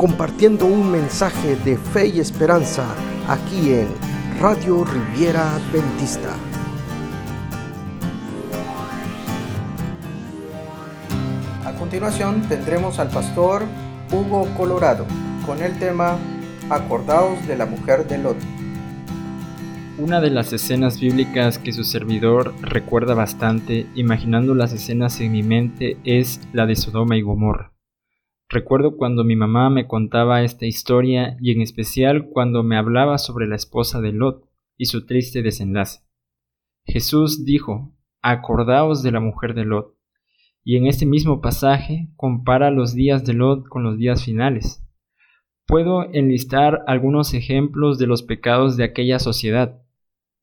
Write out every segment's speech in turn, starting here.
compartiendo un mensaje de fe y esperanza aquí en Radio Riviera Adventista. A continuación tendremos al pastor Hugo Colorado con el tema Acordaos de la mujer de Lot. Una de las escenas bíblicas que su servidor recuerda bastante, imaginando las escenas en mi mente, es la de Sodoma y Gomorra. Recuerdo cuando mi mamá me contaba esta historia y en especial cuando me hablaba sobre la esposa de Lot y su triste desenlace. Jesús dijo, Acordaos de la mujer de Lot, y en este mismo pasaje compara los días de Lot con los días finales. Puedo enlistar algunos ejemplos de los pecados de aquella sociedad,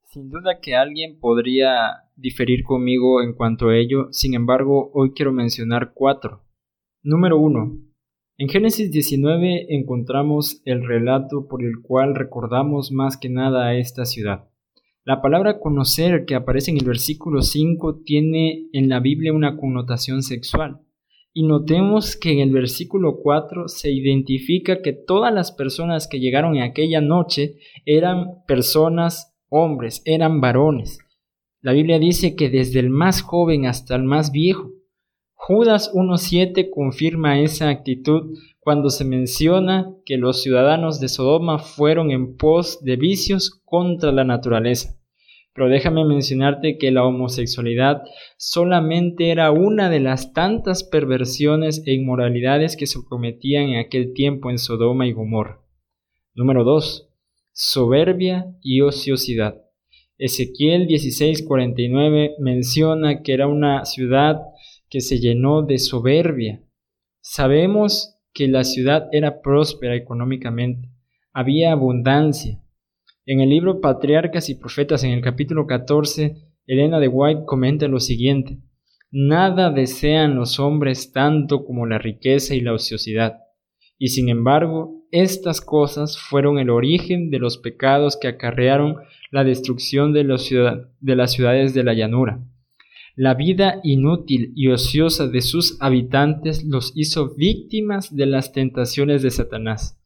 sin duda que alguien podría diferir conmigo en cuanto a ello, sin embargo, hoy quiero mencionar cuatro. Número uno. En Génesis 19 encontramos el relato por el cual recordamos más que nada a esta ciudad. La palabra conocer que aparece en el versículo 5 tiene en la Biblia una connotación sexual. Y notemos que en el versículo 4 se identifica que todas las personas que llegaron en aquella noche eran personas hombres, eran varones. La Biblia dice que desde el más joven hasta el más viejo. Judas 1.7 confirma esa actitud cuando se menciona que los ciudadanos de Sodoma fueron en pos de vicios contra la naturaleza. Pero déjame mencionarte que la homosexualidad solamente era una de las tantas perversiones e inmoralidades que se cometían en aquel tiempo en Sodoma y Gomorra. Número 2 soberbia y ociosidad. Ezequiel 16:49 menciona que era una ciudad que se llenó de soberbia. Sabemos que la ciudad era próspera económicamente, había abundancia. En el libro Patriarcas y Profetas, en el capítulo 14, Elena de White comenta lo siguiente, Nada desean los hombres tanto como la riqueza y la ociosidad y sin embargo, estas cosas fueron el origen de los pecados que acarrearon la destrucción de, de las ciudades de la llanura. La vida inútil y ociosa de sus habitantes los hizo víctimas de las tentaciones de Satanás.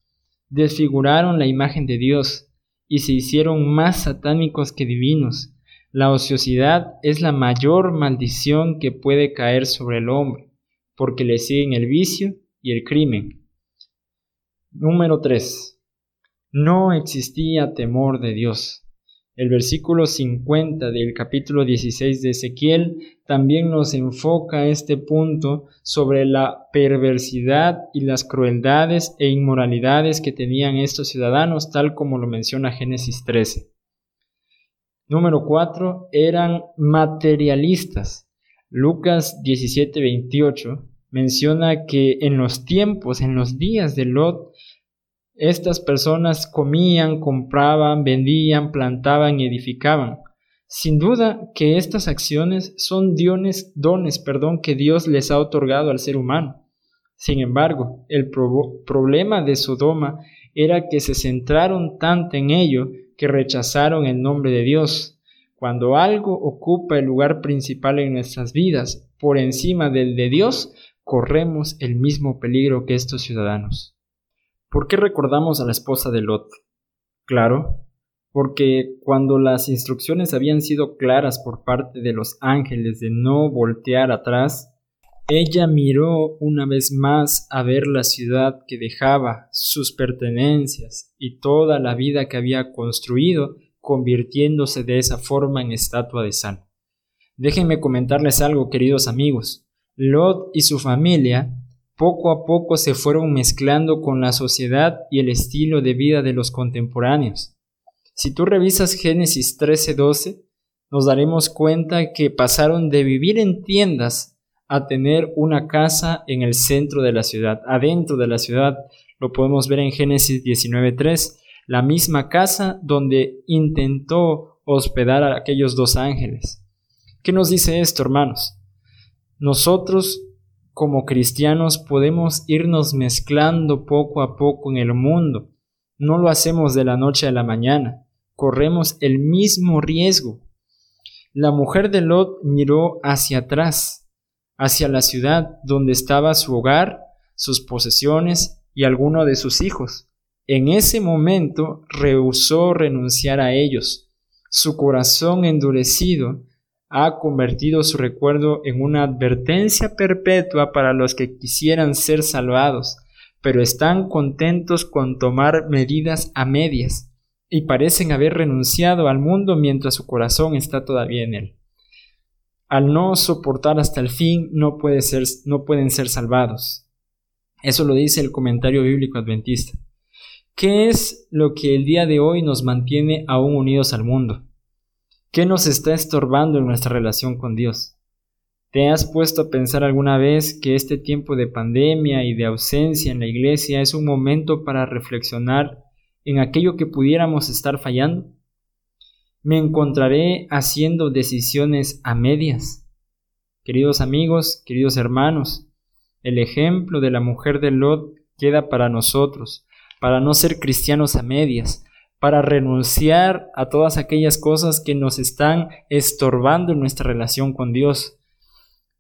Desfiguraron la imagen de Dios y se hicieron más satánicos que divinos. La ociosidad es la mayor maldición que puede caer sobre el hombre, porque le siguen el vicio y el crimen. Número 3. No existía temor de Dios. El versículo 50 del capítulo 16 de Ezequiel también nos enfoca este punto sobre la perversidad y las crueldades e inmoralidades que tenían estos ciudadanos, tal como lo menciona Génesis 13. Número 4. Eran materialistas. Lucas 17:28 menciona que en los tiempos, en los días de Lot, estas personas comían, compraban, vendían, plantaban y edificaban. Sin duda que estas acciones son dones, dones perdón, que Dios les ha otorgado al ser humano. Sin embargo, el problema de Sodoma era que se centraron tanto en ello que rechazaron el nombre de Dios. Cuando algo ocupa el lugar principal en nuestras vidas por encima del de Dios, corremos el mismo peligro que estos ciudadanos. ¿Por qué recordamos a la esposa de Lot? Claro, porque cuando las instrucciones habían sido claras por parte de los ángeles de no voltear atrás, ella miró una vez más a ver la ciudad que dejaba, sus pertenencias y toda la vida que había construido, convirtiéndose de esa forma en estatua de sal. Déjenme comentarles algo, queridos amigos. Lot y su familia poco a poco se fueron mezclando con la sociedad y el estilo de vida de los contemporáneos. Si tú revisas Génesis 13:12, nos daremos cuenta que pasaron de vivir en tiendas a tener una casa en el centro de la ciudad, adentro de la ciudad. Lo podemos ver en Génesis 19:3, la misma casa donde intentó hospedar a aquellos dos ángeles. ¿Qué nos dice esto, hermanos? Nosotros como cristianos podemos irnos mezclando poco a poco en el mundo. No lo hacemos de la noche a la mañana. Corremos el mismo riesgo. La mujer de Lot miró hacia atrás, hacia la ciudad donde estaba su hogar, sus posesiones y alguno de sus hijos. En ese momento rehusó renunciar a ellos. Su corazón endurecido ha convertido su recuerdo en una advertencia perpetua para los que quisieran ser salvados, pero están contentos con tomar medidas a medias y parecen haber renunciado al mundo mientras su corazón está todavía en él. Al no soportar hasta el fin no, no pueden ser salvados. Eso lo dice el comentario bíblico adventista. ¿Qué es lo que el día de hoy nos mantiene aún unidos al mundo? ¿Qué nos está estorbando en nuestra relación con Dios? ¿Te has puesto a pensar alguna vez que este tiempo de pandemia y de ausencia en la iglesia es un momento para reflexionar en aquello que pudiéramos estar fallando? ¿Me encontraré haciendo decisiones a medias? Queridos amigos, queridos hermanos, el ejemplo de la mujer de Lot queda para nosotros, para no ser cristianos a medias, para renunciar a todas aquellas cosas que nos están estorbando en nuestra relación con Dios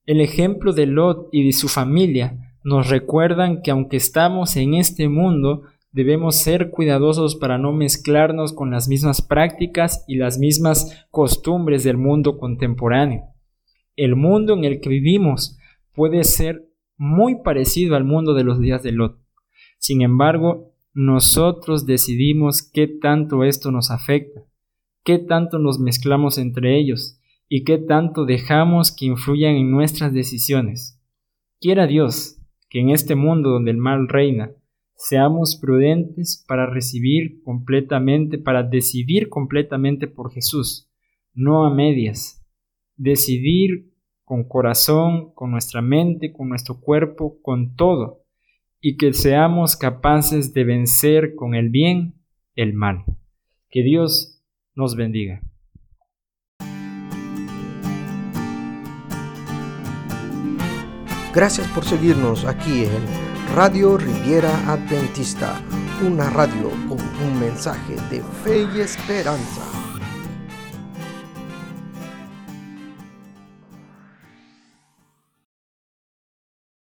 el ejemplo de Lot y de su familia nos recuerdan que aunque estamos en este mundo, debemos ser cuidadosos para no mezclarnos con las mismas prácticas y las mismas costumbres del mundo contemporáneo. El mundo en el que vivimos puede ser muy parecido al mundo de los días de Lot. Sin embargo, nosotros decidimos qué tanto esto nos afecta, qué tanto nos mezclamos entre ellos, y qué tanto dejamos que influyan en nuestras decisiones. Quiera Dios que en este mundo donde el mal reina, seamos prudentes para recibir completamente, para decidir completamente por Jesús, no a medias. Decidir con corazón, con nuestra mente, con nuestro cuerpo, con todo, y que seamos capaces de vencer con el bien el mal. Que Dios nos bendiga. Gracias por seguirnos aquí en Radio Riviera Adventista, una radio con un mensaje de fe y esperanza.